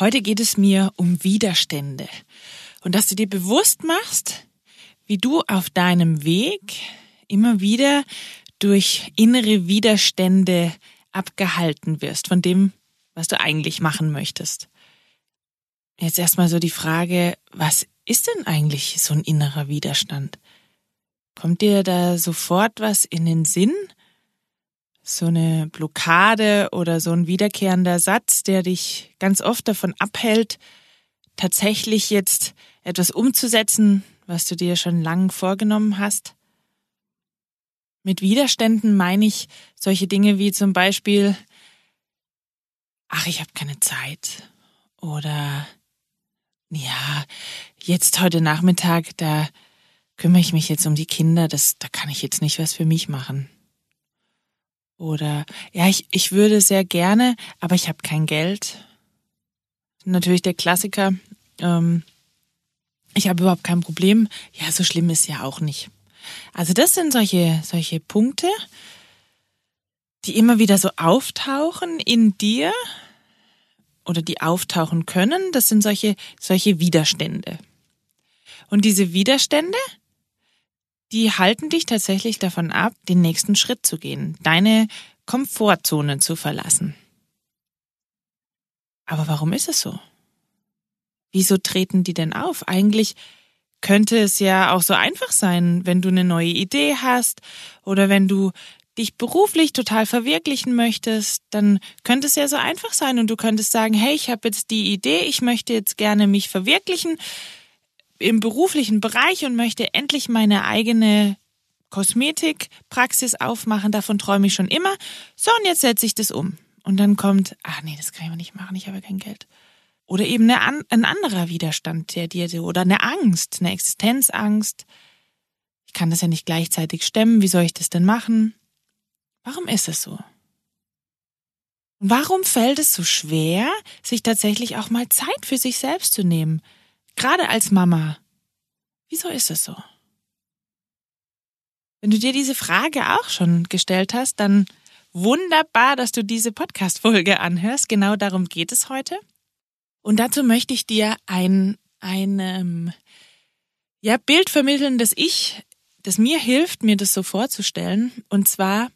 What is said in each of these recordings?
Heute geht es mir um Widerstände und dass du dir bewusst machst, wie du auf deinem Weg immer wieder durch innere Widerstände abgehalten wirst von dem, was du eigentlich machen möchtest. Jetzt erstmal so die Frage, was ist denn eigentlich so ein innerer Widerstand? Kommt dir da sofort was in den Sinn? So eine Blockade oder so ein wiederkehrender Satz, der dich ganz oft davon abhält, tatsächlich jetzt etwas umzusetzen, was du dir schon lange vorgenommen hast? Mit Widerständen meine ich solche Dinge wie zum Beispiel, ach, ich habe keine Zeit oder ja, jetzt heute Nachmittag, da kümmere ich mich jetzt um die Kinder, das, da kann ich jetzt nicht was für mich machen. Oder ja, ich, ich würde sehr gerne, aber ich habe kein Geld. Natürlich der Klassiker. Ähm, ich habe überhaupt kein Problem. Ja, so schlimm ist ja auch nicht. Also das sind solche, solche Punkte, die immer wieder so auftauchen in dir oder die auftauchen können. Das sind solche, solche Widerstände. Und diese Widerstände, die halten dich tatsächlich davon ab, den nächsten Schritt zu gehen, deine Komfortzone zu verlassen. Aber warum ist es so? Wieso treten die denn auf? Eigentlich könnte es ja auch so einfach sein, wenn du eine neue Idee hast oder wenn du dich beruflich total verwirklichen möchtest, dann könnte es ja so einfach sein und du könntest sagen, hey, ich habe jetzt die Idee, ich möchte jetzt gerne mich verwirklichen im beruflichen Bereich und möchte endlich meine eigene Kosmetikpraxis aufmachen. Davon träume ich schon immer. So, und jetzt setze ich das um. Und dann kommt, ach nee, das kann ich nicht machen, ich habe kein Geld. Oder eben eine, ein anderer Widerstand, der dir, oder eine Angst, eine Existenzangst. Ich kann das ja nicht gleichzeitig stemmen, wie soll ich das denn machen? Warum ist es so? Und warum fällt es so schwer, sich tatsächlich auch mal Zeit für sich selbst zu nehmen? Gerade als Mama. Wieso ist es so? Wenn du dir diese Frage auch schon gestellt hast, dann wunderbar, dass du diese Podcast-Folge anhörst. Genau darum geht es heute. Und dazu möchte ich dir ein, ein ähm, ja, Bild vermitteln, das ich, das mir hilft, mir das so vorzustellen. Und zwar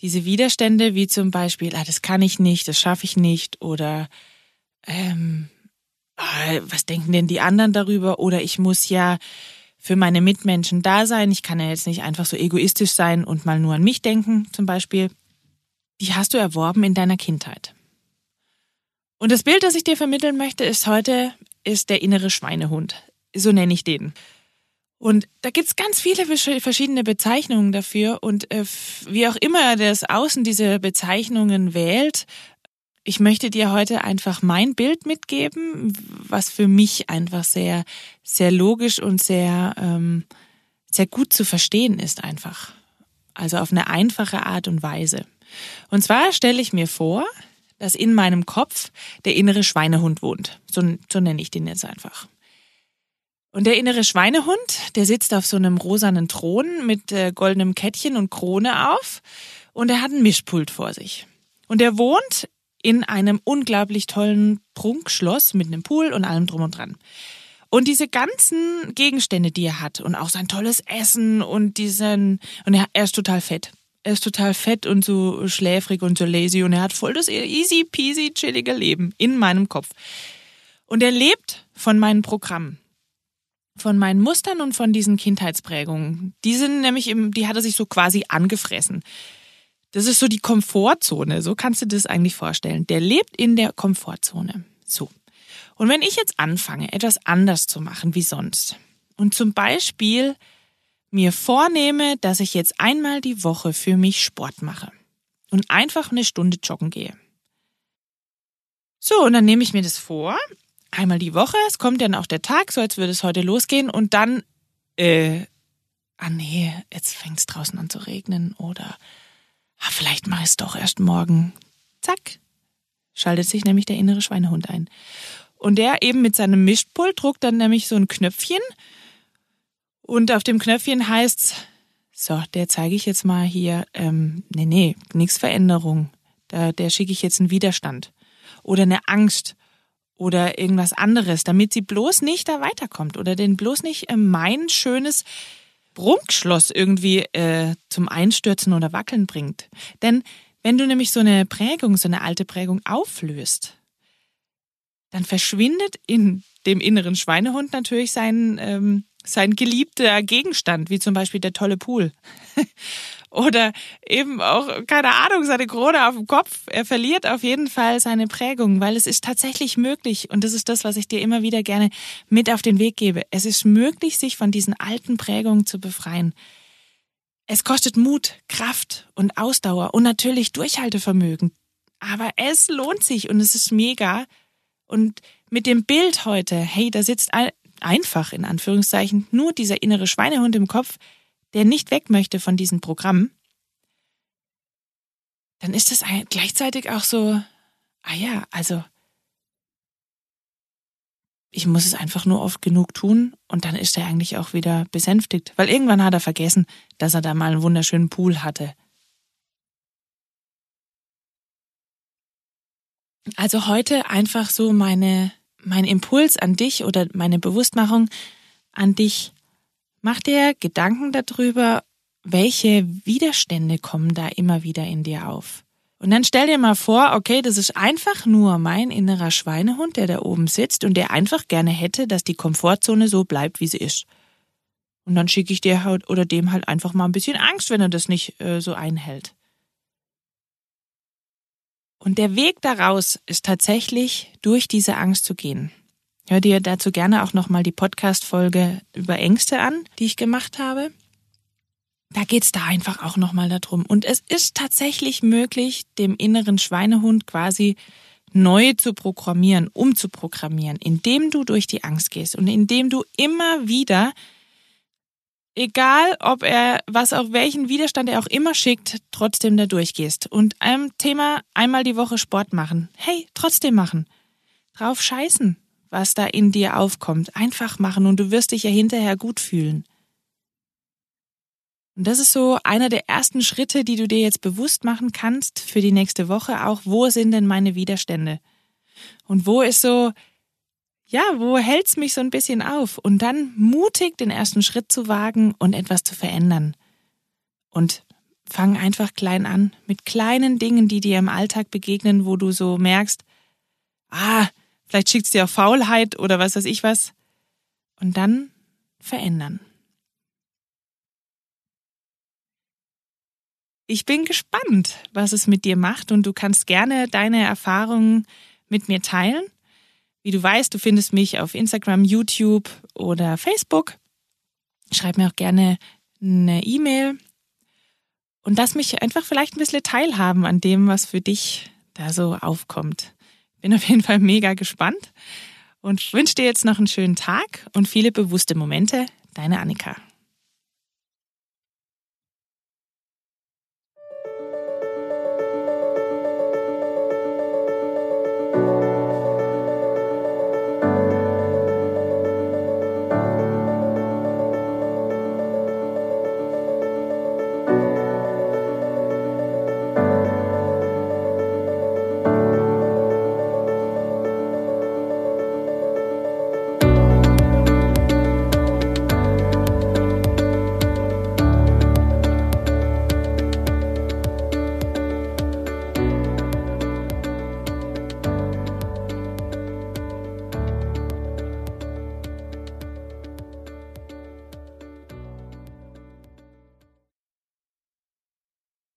diese Widerstände, wie zum Beispiel, ah, das kann ich nicht, das schaffe ich nicht, oder ähm, was denken denn die anderen darüber? Oder ich muss ja für meine Mitmenschen da sein. Ich kann ja jetzt nicht einfach so egoistisch sein und mal nur an mich denken, zum Beispiel. Die hast du erworben in deiner Kindheit. Und das Bild, das ich dir vermitteln möchte, ist heute, ist der innere Schweinehund. So nenne ich den. Und da gibt's ganz viele verschiedene Bezeichnungen dafür. Und äh, wie auch immer das Außen diese Bezeichnungen wählt, ich möchte dir heute einfach mein Bild mitgeben, was für mich einfach sehr, sehr logisch und sehr, ähm, sehr gut zu verstehen ist einfach. Also auf eine einfache Art und Weise. Und zwar stelle ich mir vor, dass in meinem Kopf der innere Schweinehund wohnt. So, so nenne ich den jetzt einfach. Und der innere Schweinehund, der sitzt auf so einem rosanen Thron mit äh, goldenem Kettchen und Krone auf und er hat ein Mischpult vor sich. Und er wohnt in einem unglaublich tollen Prunkschloss mit einem Pool und allem drum und dran. Und diese ganzen Gegenstände, die er hat und auch sein tolles Essen und diesen, und er, er ist total fett. Er ist total fett und so schläfrig und so lazy und er hat voll das easy peasy chillige Leben in meinem Kopf. Und er lebt von meinen Programmen von meinen Mustern und von diesen Kindheitsprägungen. Die sind nämlich im, die hat er sich so quasi angefressen. Das ist so die Komfortzone. So kannst du das eigentlich vorstellen. Der lebt in der Komfortzone. So. Und wenn ich jetzt anfange, etwas anders zu machen wie sonst und zum Beispiel mir vornehme, dass ich jetzt einmal die Woche für mich Sport mache und einfach eine Stunde joggen gehe. So, und dann nehme ich mir das vor, einmal die Woche, es kommt dann auch der Tag, so als würde es heute losgehen und dann, äh, ah nee, jetzt fängt es draußen an zu regnen oder ah, vielleicht mache ich es doch erst morgen. Zack, schaltet sich nämlich der innere Schweinehund ein. Und der eben mit seinem Mischpult druckt dann nämlich so ein Knöpfchen und auf dem Knöpfchen heißt's, so, der zeige ich jetzt mal hier, ähm, nee, nee, nix Veränderung. Da, der schicke ich jetzt einen Widerstand. Oder eine Angst oder irgendwas anderes, damit sie bloß nicht da weiterkommt oder den bloß nicht äh, mein schönes Prunkschloss irgendwie äh, zum Einstürzen oder Wackeln bringt. Denn wenn du nämlich so eine Prägung, so eine alte Prägung auflöst, dann verschwindet in dem inneren Schweinehund natürlich sein, ähm, sein geliebter Gegenstand, wie zum Beispiel der tolle Pool. Oder eben auch, keine Ahnung, seine Krone auf dem Kopf. Er verliert auf jeden Fall seine Prägung, weil es ist tatsächlich möglich, und das ist das, was ich dir immer wieder gerne mit auf den Weg gebe. Es ist möglich, sich von diesen alten Prägungen zu befreien. Es kostet Mut, Kraft und Ausdauer und natürlich Durchhaltevermögen. Aber es lohnt sich und es ist mega. Und mit dem Bild heute, hey, da sitzt einfach in Anführungszeichen nur dieser innere Schweinehund im Kopf, der nicht weg möchte von diesem Programm, dann ist es gleichzeitig auch so, ah ja, also ich muss es einfach nur oft genug tun und dann ist er eigentlich auch wieder besänftigt, weil irgendwann hat er vergessen, dass er da mal einen wunderschönen Pool hatte. Also heute einfach so meine, mein Impuls an dich oder meine Bewusstmachung an dich, Mach dir Gedanken darüber, welche Widerstände kommen da immer wieder in dir auf. Und dann stell dir mal vor, okay, das ist einfach nur mein innerer Schweinehund, der da oben sitzt und der einfach gerne hätte, dass die Komfortzone so bleibt, wie sie ist. Und dann schicke ich dir halt oder dem halt einfach mal ein bisschen Angst, wenn er das nicht äh, so einhält. Und der Weg daraus ist tatsächlich, durch diese Angst zu gehen. Hör dir dazu gerne auch nochmal die Podcast-Folge über Ängste an, die ich gemacht habe. Da geht's da einfach auch nochmal darum. Und es ist tatsächlich möglich, dem inneren Schweinehund quasi neu zu programmieren, umzuprogrammieren, indem du durch die Angst gehst und indem du immer wieder, egal ob er, was auch welchen Widerstand er auch immer schickt, trotzdem da durchgehst. Und ein Thema einmal die Woche Sport machen. Hey, trotzdem machen. Drauf scheißen was da in dir aufkommt. Einfach machen und du wirst dich ja hinterher gut fühlen. Und das ist so einer der ersten Schritte, die du dir jetzt bewusst machen kannst für die nächste Woche auch. Wo sind denn meine Widerstände? Und wo ist so, ja, wo hält's mich so ein bisschen auf? Und dann mutig den ersten Schritt zu wagen und etwas zu verändern. Und fang einfach klein an, mit kleinen Dingen, die dir im Alltag begegnen, wo du so merkst, ah, Vielleicht schickt es dir auch Faulheit oder was weiß ich was. Und dann verändern. Ich bin gespannt, was es mit dir macht und du kannst gerne deine Erfahrungen mit mir teilen. Wie du weißt, du findest mich auf Instagram, YouTube oder Facebook. Schreib mir auch gerne eine E-Mail und lass mich einfach vielleicht ein bisschen teilhaben an dem, was für dich da so aufkommt. Bin auf jeden Fall mega gespannt und wünsche dir jetzt noch einen schönen Tag und viele bewusste Momente. Deine Annika.